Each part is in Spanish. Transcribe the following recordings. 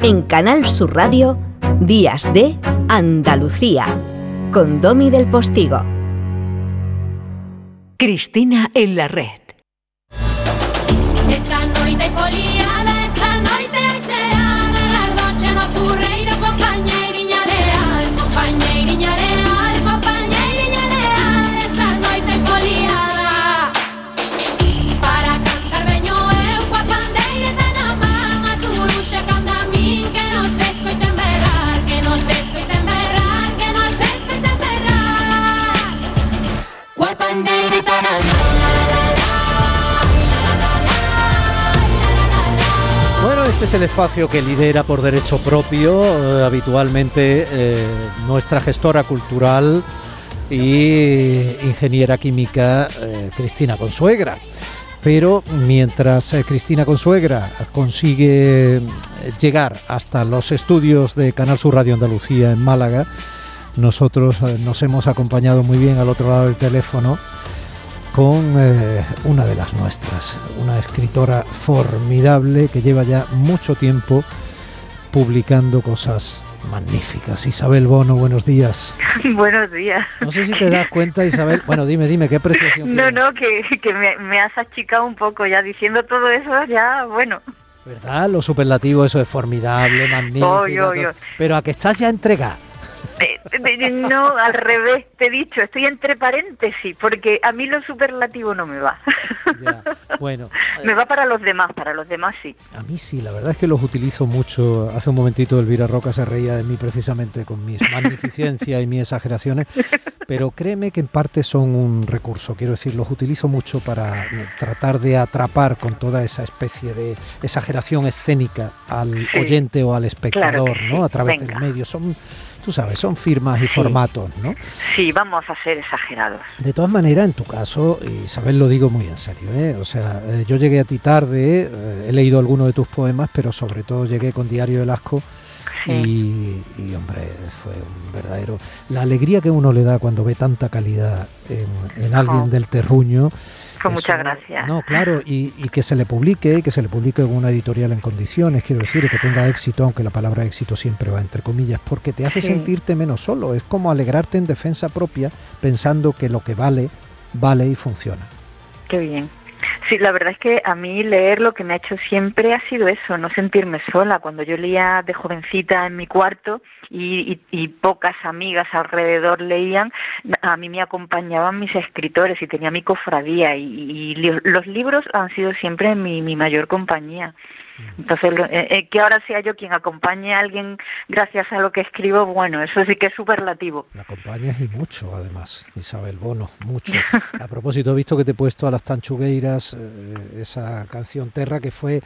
En Canal Sur Radio, Días de Andalucía, con Domi del Postigo. Cristina en la red. Esta es el espacio que lidera por derecho propio eh, habitualmente eh, nuestra gestora cultural y ingeniera química eh, Cristina Consuegra. Pero mientras Cristina Consuegra consigue llegar hasta los estudios de Canal Sur Radio Andalucía en Málaga, nosotros nos hemos acompañado muy bien al otro lado del teléfono con eh, una de las nuestras, una escritora formidable que lleva ya mucho tiempo publicando cosas magníficas. Isabel Bono, buenos días. Buenos días. No sé si te das cuenta, Isabel. Bueno, dime, dime, ¿qué apreciación No, tienes? no, que, que me, me has achicado un poco ya diciendo todo eso, ya, bueno. ¿Verdad? Lo superlativo, eso es formidable, magnífico. Oy, oy. Pero a que estás ya entregada. No, al revés, te he dicho, estoy entre paréntesis, porque a mí lo superlativo no me va. Ya. Bueno, Me va para los demás, para los demás sí. a mí sí, la verdad es que los utilizo mucho. Hace un momentito Elvira Roca se reía de mí precisamente con mis magnificencias y mis exageraciones, pero créeme que en parte son un recurso. Quiero decir, los utilizo mucho para tratar de atrapar con toda esa especie de exageración escénica al Sí. oyente o al espectador, Claro ¿no? A través Venga. del medio. Son, tú sabes, son firmas y Sí. formatos, ¿no? Sí, vamos a ser exagerados. De todas maneras, en tu caso, Isabel, lo digo muy en serio, ¿eh? o sea, eh, yo llegué a ti tarde, eh, he leído algunos de tus poemas, pero sobre todo llegué con Diario del Asco Sí. y, y, hombre, fue un verdadero... La alegría que uno le da cuando ve tanta calidad en, en alguien Jo. del terruño. Con eso- muchas gracias. No, claro, y, y que se le publique, que se le publique en una editorial en condiciones, quiero decir, y que tenga éxito, aunque la palabra éxito siempre va entre comillas, porque te hace Sí. sentirte menos solo. Es como alegrarte en defensa propia, pensando que lo que vale, vale y funciona. Qué bien. Sí, la verdad es que a mí leer lo que me ha hecho siempre ha sido eso, no sentirme sola. Cuando yo leía de jovencita en mi cuarto y, y- y pocas amigas alrededor leían, a mí me acompañaban mis escritores y tenía mi cofradía y, y los libros han sido siempre mi, mi mayor compañía. Entonces, eh, eh, que ahora sea yo quien acompañe a alguien gracias a lo que escribo, bueno, eso sí que es superlativo. La acompañas y mucho, además, Isabel Bono, mucho. A propósito, he visto que te he puesto a las Tanchugueiras eh, esa canción Terra, que fue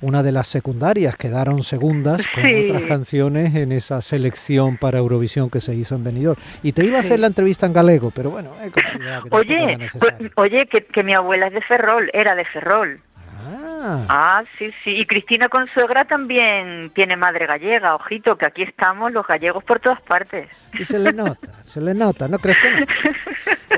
una de las secundarias, quedaron segundas con Sí. otras canciones en esa selección para Eurovisión que se hizo en Benidorm. Y te iba a hacer Sí. la entrevista en galego, pero bueno, he considerado que Oye, pues, oye, que, que mi abuela es de Ferrol, era de Ferrol. Ah, Ah, sí, sí. Y Cristina Consuegra también tiene madre gallega. Ojito, que aquí estamos los gallegos por todas partes. y se le nota, se le nota, ¿no crees que no?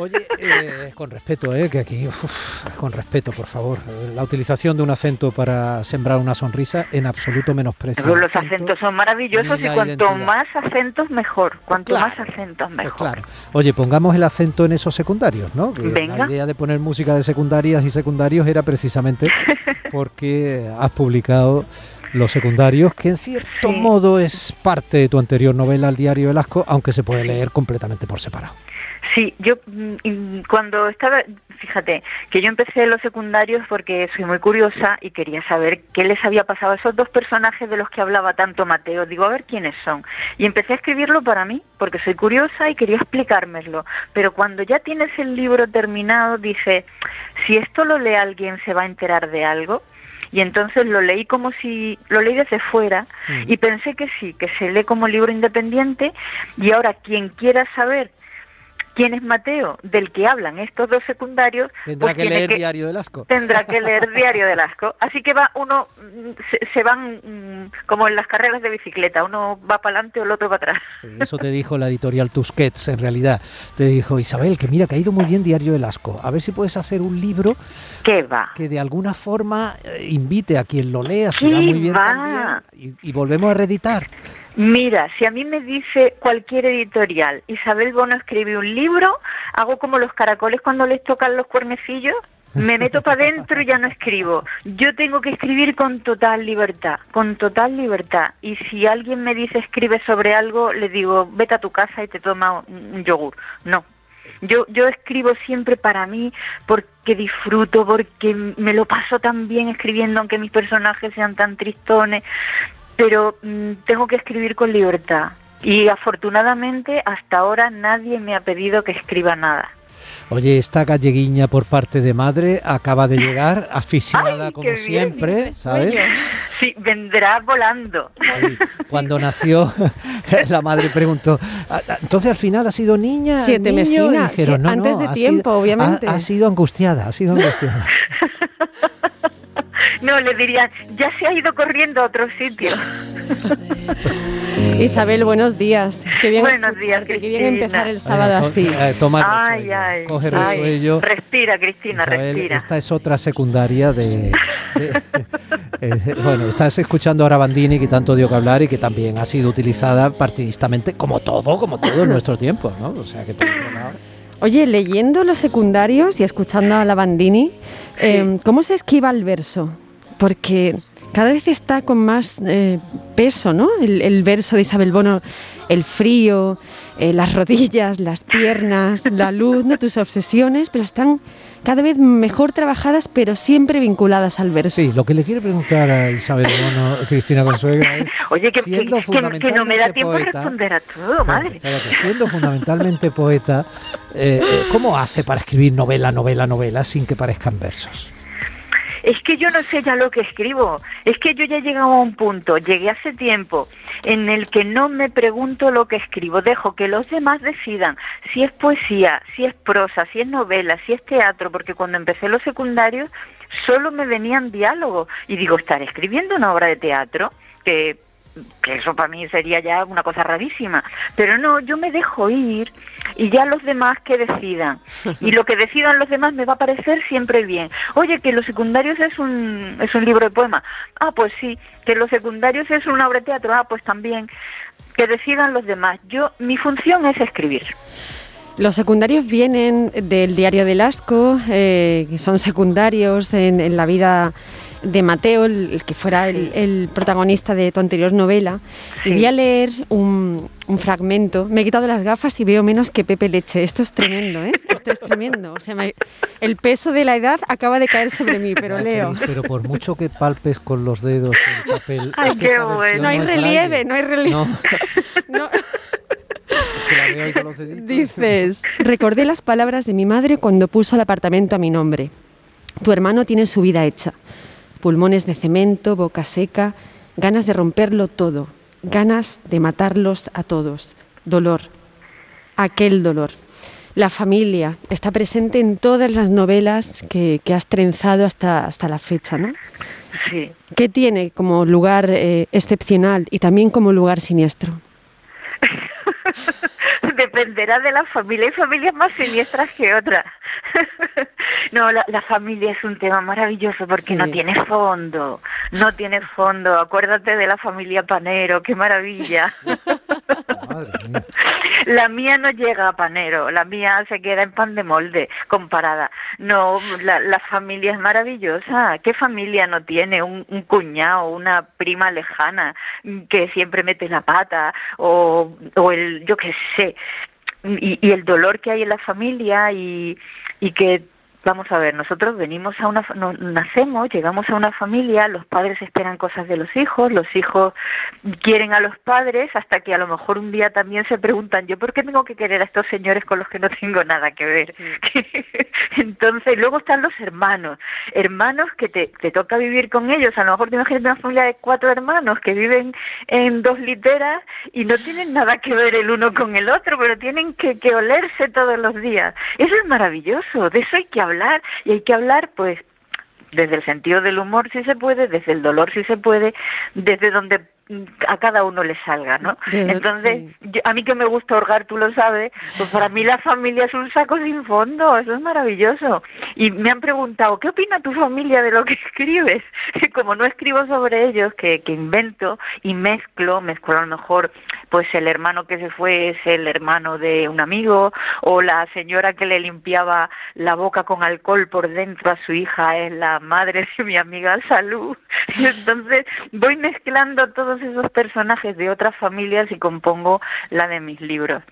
Oye, eh, con respeto, eh, que aquí, uf, con respeto, por favor. La utilización de un acento para sembrar una sonrisa en absoluto menosprecio. Pero los acento. acentos son maravillosos y cuanto identidad. más acentos mejor. Cuanto claro, más acentos Pues mejor. claro. Oye, pongamos el acento en esos secundarios, ¿no? Que Venga. la idea de poner música de secundarias y secundarios era precisamente porque has publicado Los secundarios, que en cierto Sí. modo es parte de tu anterior novela, El diario del asco, aunque se puede leer completamente por separado. Sí, yo mm, cuando estaba, fíjate, que yo empecé los secundarios porque soy muy curiosa y quería saber qué les había pasado a esos dos personajes de los que hablaba tanto Mateo. Digo, a ver quiénes son. Y empecé a escribirlo para mí, porque soy curiosa y quería explicármelo. Pero cuando ya tienes el libro terminado, dije, si esto lo lee alguien, ¿se va a enterar de algo? Y entonces lo leí como si, lo leí desde fuera y pensé que sí, que se lee como libro independiente. Y ahora quien quiera saber ¿Quién es Mateo? Del que hablan estos dos secundarios. Tendrá pues que leer Diario del Asco. Tendrá que leer Diario del Asco. Así que va uno, mm, se, se van mm, como en las carreras de bicicleta, uno va para adelante o el otro para atrás. Sí, eso te dijo la editorial Tusquets, en realidad. Te dijo, Isabel, que mira, que ha ido muy bien Diario del Asco. A ver si puedes hacer un libro ¿Qué va? que de alguna forma eh, invite a quien lo lea, Sí, muy bien también, y, y volvemos a reeditar. Mira, si a mí me dice cualquier editorial, Isabel Bono escribe un libro, hago como los caracoles cuando les tocan los cuernecillos, me meto para adentro y ya no escribo. Yo tengo que escribir con total libertad, con total libertad. Y si alguien me dice escribe sobre algo, le digo, vete a tu casa y te toma un yogur. No. Yo, yo escribo siempre para mí porque disfruto, porque me lo paso tan bien escribiendo, aunque mis personajes sean tan tristones pero mm, tengo que escribir con libertad. Y afortunadamente hasta ahora nadie me ha pedido que escriba nada. Oye, esta galleguiña por parte de madre acaba de llegar, aficionada Ay, como bien. siempre, ¿sabes? Sí, vendrá volando. Sí, Cuando nació, la madre preguntó, "Ah, ah, entonces al final ha sido niña, Siete niño?" Dijeron, sí, "No, antes no, de ha tiempo, sido- ha- obviamente". Ha, sido angustiada, ha sido angustiada. No, le dirían, ya se ha ido corriendo a otro sitio. Isabel, buenos días. Qué bien Buenos días, escucharte, qué bien Cristina. empezar el sábado Bueno, así. eh, toma Ay, ay, coge ay. resuello. Respira, Cristina, Isabel, respira. esta es otra secundaria de... de- eh, bueno, estás escuchando ahora Bandini, que tanto dio que hablar y que también ha sido utilizada partidistamente, como todo, como todo en nuestro tiempo, ¿no? O sea, que por otro lado... Oye, leyendo los secundarios y escuchando a la Bandini, eh, ¿cómo se esquiva el verso? Porque cada vez está con más eh, peso, ¿no? El, el verso de Isabel Bono, el frío, eh, las rodillas, las piernas, la luz, ¿no? tus obsesiones, pero están cada vez mejor trabajadas, pero siempre vinculadas al verso. Sí, lo que le quiere preguntar a Isabel Bono, Cristina Consuegra, es... Oye, que, siendo que- que no me da fundamentalmente tiempo a poeta- responder a todo, madre. Espérate, siendo fundamentalmente poeta, eh, ¿cómo hace para escribir novela, novela, novela sin que parezcan versos? Es que yo no sé ya lo que escribo. Es que yo ya he llegado a un punto, llegué hace tiempo, en el que no me pregunto lo que escribo. Dejo que los demás decidan si es poesía, si es prosa, si es novela, si es teatro, porque cuando empecé los secundarios solo me venían diálogos. Y digo, estaré escribiendo una obra de teatro que que eso para mí sería ya una cosa rarísima. Pero no, yo me dejo ir y ya los demás que decidan. Y lo que decidan los demás me va a parecer siempre bien. Oye, que los secundarios es un, es un libro de poemas. Ah, pues sí. Que los secundarios es una obra de teatro. Ah, pues también. Que decidan los demás. Yo, mi función es escribir. Los secundarios vienen del diario del Asco, eh, que son secundarios en, en la vida de Mateo, el, el que fuera el, el protagonista de tu anterior novela. Y voy a leer un, un fragmento. Me he quitado las gafas y veo menos que Pepe Leche. Esto es tremendo, ¿eh? Esto es tremendo. O sea, me- el peso de la edad acaba de caer sobre mí, pero Ay, leo. Pero por mucho que palpes con los dedos el papel. Ay, es que qué bueno. No hay relieve, no hay relieve. No, No. Con los deditos. Dices, recordé las palabras de mi madre cuando puso el apartamento a mi nombre. Tu hermano tiene su vida hecha. Pulmones de cemento, boca seca, ganas de romperlo todo, ganas de matarlos a todos. Dolor, aquel dolor. La familia está presente en todas las novelas que, que has trenzado hasta, hasta la fecha, ¿no? Sí. ¿Qué tiene como lugar eh, excepcional y también como lugar siniestro? Dependerá de la familia. Hay familias más siniestras que otras. no, la, la familia es un tema maravilloso porque Sí. no tiene fondo. No tiene fondo. Acuérdate de la familia Panero. Qué maravilla. La mía no llega a panero, la mía se queda en pan de molde comparada. No, la, familia es maravillosa. ¿Qué familia no tiene un, un cuñado, una prima lejana que siempre mete la pata o, o el, yo qué sé, y, el dolor que hay en la familia y que vamos a ver, nosotros venimos a una, fa- no- nacemos, llegamos a una familia, los padres esperan cosas de los hijos, los hijos quieren a los padres, hasta que a lo mejor un día también se preguntan, ¿yo por qué tengo que querer a estos señores con los que no tengo nada que ver? Entonces, luego están los hermanos, hermanos que te, te toca vivir con ellos, a lo mejor te imaginas una familia de cuatro hermanos que viven en dos literas y no tienen nada que ver el uno con el otro, pero tienen que, que olerse todos los días. Eso es maravilloso, de eso hay que hablar y hay que hablar pues desde el sentido del humor si se puede, desde el dolor si se puede, desde donde a cada uno le salga, ¿no? Entonces, sí. yo- a mí que me gusta hurgar, tú lo sabes, pues para mí la familia es un saco sin fondo, eso es maravilloso. Y me han preguntado, ¿qué opina tu familia de lo que escribes? Y como no escribo sobre ellos, que, que invento y mezclo, mezclo a lo mejor, pues el hermano que se fue es el hermano de un amigo, o la señora que le limpiaba la boca con alcohol por dentro a su hija es la madre de mi amiga Salud. Entonces voy mezclando todos esos personajes de otras familias y compongo la de mis libros.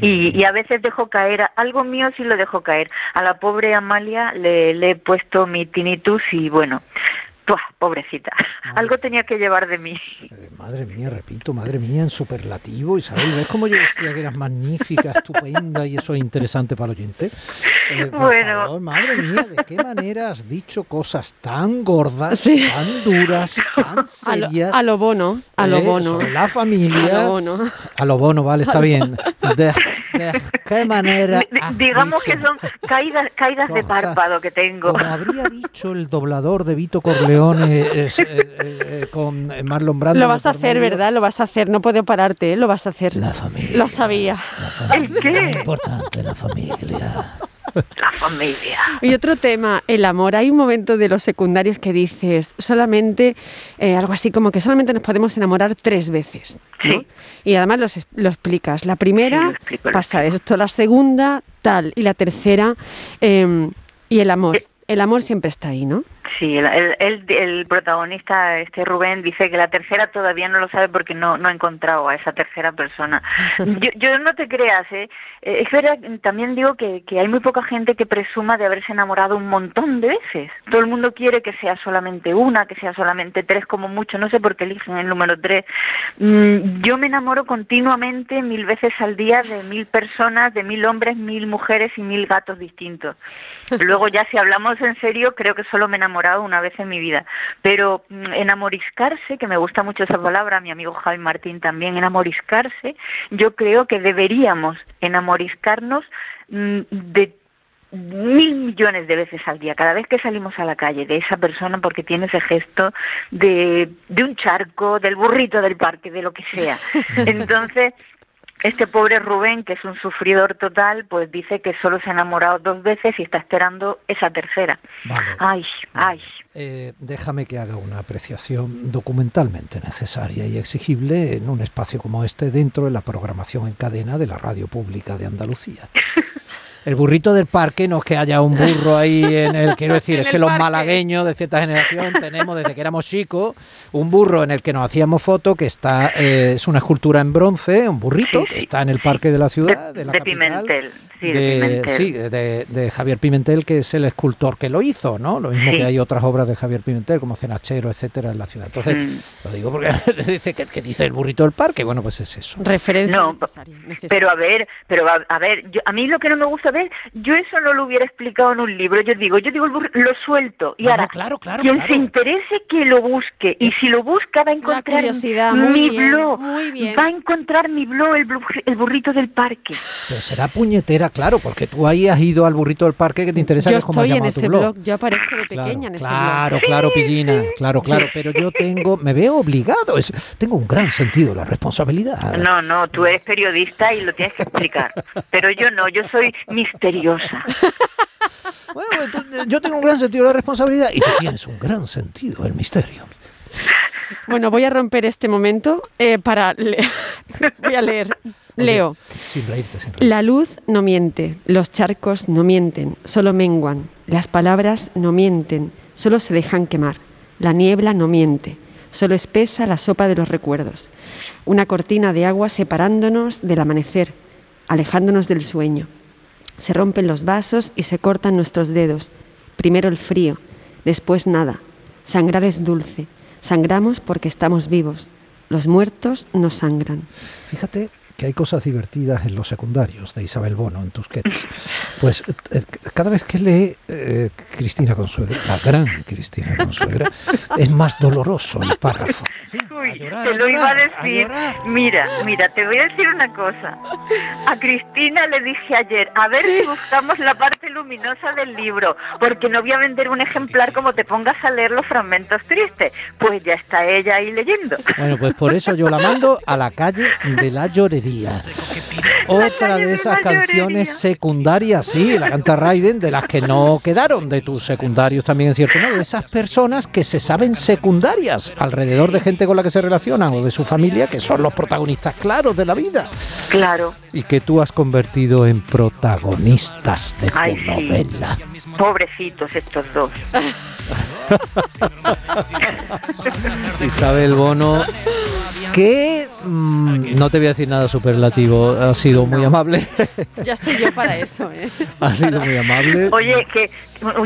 Y, y a veces dejo caer, algo mío sí lo dejo caer. A la pobre Amalia le, le he puesto mi tinnitus y bueno, pobrecita, algo tenía que llevar de mí. Eh, Madre mía, repito, madre mía, en superlativo, Isabel, ¿ves cómo yo decía que eras magnífica, estupenda y eso es interesante para el oyente? Eh, por Bueno. favor, madre mía, ¿de qué manera has dicho cosas tan gordas, Sí. tan duras, tan A lo, serias? a lo bono, a lo eh, bono. sobre la A familia. lo bono. A lo bono, vale, está bien. ¿De, de qué manera? Has Digamos que dicho son caídas, caídas de párpado que tengo. Como habría dicho el doblador de Vito Corleone eh, eh, eh, con Marlon Brando. Lo vas a hacer, medio. ¿verdad? Lo vas a hacer. No puedo pararte, ¿eh? Lo vas a hacer. La familia. Lo sabía. La familia, ¿El qué? es importante, la familia. La familia. Y otro tema, el amor. Hay un momento de los secundarios que dices solamente, eh, algo así como que solamente nos podemos enamorar tres veces. ¿no? Sí. Y además los lo, explicas. La primera explico, pasa esto, la segunda tal, y la tercera, eh, y el amor. El amor siempre está ahí, ¿no? Sí, el, el, el- protagonista, este Rubén, dice que la tercera todavía no lo sabe porque no, no ha encontrado a esa tercera persona. Yo, yo no te creas, ¿eh? Eh, Es verdad, también digo que, que hay muy poca gente que presuma de haberse enamorado un montón de veces. Todo el mundo quiere que sea solamente una, que sea solamente tres como mucho, no sé por qué eligen el número tres. Mm, Yo me enamoro continuamente, mil veces al día, de mil personas, de mil hombres, mil mujeres y mil gatos distintos. Luego ya si hablamos en serio, creo que solo me he enamorado una vez en mi vida. Pero mm, enamoriscarse, que me gusta mucho esa palabra, mi amigo Javi Martín también, enamoriscarse, yo creo que deberíamos enamoriscarnos mm, de mil millones de veces al día, cada vez que salimos a la calle, de esa persona porque tiene ese gesto de, de un charco, del burrito del parque, de lo que sea. Entonces, este pobre Rubén, que es un sufridor total, pues dice que solo se ha enamorado dos veces y está esperando esa tercera. Vale. Ay, ay. Eh, déjame que haga una apreciación documentalmente necesaria y exigible en un espacio como este dentro de la programación en cadena de la radio pública de Andalucía. El burrito del parque no es que haya un burro ahí en el, quiero decir, es que los parque. malagueños de cierta generación tenemos desde que éramos chicos un burro en el que nos hacíamos fotos que está, eh, es una escultura en bronce, un burrito Sí, que sí. está en el parque de la ciudad, de, De, la de capital, Pimentel, sí, de, de, Pimentel. sí, de, de Javier Pimentel, que es el escultor que lo hizo, ¿no? Lo mismo Sí. que hay otras obras de Javier Pimentel, como Cenachero, etcétera, en la ciudad. Entonces, Mm. lo digo porque dice que, que dice el burrito del parque, bueno, pues es eso. Referencia No, necesaria, necesaria. Pero a ver, pero a, a ver, yo, a mí lo que no me gusta yo eso no lo hubiera explicado en un libro. Yo digo, yo digo, el burro- lo suelto. Y No, no, ahora, claro, claro, quien claro. se interese que lo busque. Y si lo busca, va a encontrar curiosidad, muy mi bien, blog. muy bien. Va a encontrar mi blog, el, blu- el burrito del parque. Pero será puñetera, claro, porque tú ahí has ido al burrito del parque que te interesa yo que es como estoy en ese blog. blog. yo aparezco de Claro, pequeña en ese claro, claro, Pillina, claro, claro, pero yo tengo, me veo obligado, es, tengo un gran sentido de la responsabilidad. No, no, tú eres periodista y lo tienes que explicar. Pero yo no, yo soy misteriosa. Bueno, pues, tú- yo tengo un gran sentido de la responsabilidad y tú tienes un gran sentido del misterio. Bueno, voy a romper este momento eh, para... voy a leer. Leo. Sin reírte, sin reírte. La luz no miente, los charcos no mienten, solo menguan. Las palabras no mienten, solo se dejan quemar. La niebla no miente, solo espesa la sopa de los recuerdos. Una cortina de agua separándonos del amanecer, alejándonos del sueño. Se rompen los vasos y se cortan nuestros dedos. Primero el frío, después nada. Sangrar es dulce. Sangramos porque estamos vivos. Los muertos no sangran. Fíjate que hay cosas divertidas en los secundarios de Isabel Bono en Tusquets. Pues eh, cada vez que lee eh, Cristina Consuegra, la gran Cristina Consuegra, es más doloroso el párrafo. Uy, llorar, te lo iba a decir. Mira, mira, te voy a decir una cosa. A Cristina le dije ayer, a ver si buscamos la parte luminosa del libro, porque no voy a vender un ejemplar como te pongas a leer los fragmentos tristes. Pues ya está ella ahí leyendo. Bueno, pues por eso yo la mando a la calle de la llorería. Otra de esas canciones secundarias, sí, la canta Raiden, de las que no quedaron, de tus secundarios también es cierto, ¿no? De esas personas que se saben secundarias alrededor de gente con la que se relacionan o de su familia, que son los protagonistas claros de la vida Claro. y que tú has convertido en protagonistas de tu Ay, sí. novela. Pobrecitos estos dos. Isabel Bono, que mm, no te voy a decir nada superlativo, ha sido muy amable, Ya estoy yo para eso, ¿eh? ha sido muy amable. Oye, que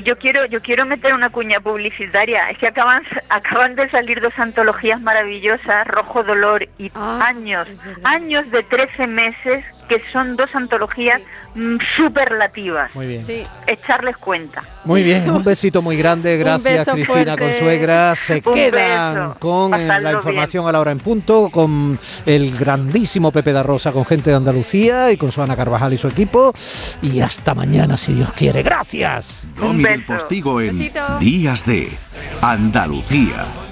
yo quiero yo quiero meter una cuña publicitaria. Es que acaban acaban de salir dos antologías maravillosas, Rojo Dolor y Ah, Años. Años de 13 meses, que son dos antologías mm, superlativas. Muy bien. Sí. Echarles cuenta. Muy bien, un besito muy grande, gracias Cristina fuerte. Consuegra. Se Un quedan beso. con Pasadlo la información a la hora en punto, con el grandísimo Pepe da Rosa, con gente de Andalucía y con Suana Carvajal y su equipo. Y hasta mañana, si Dios quiere. Gracias. Domi del. Postigo en. Días de Andalucía.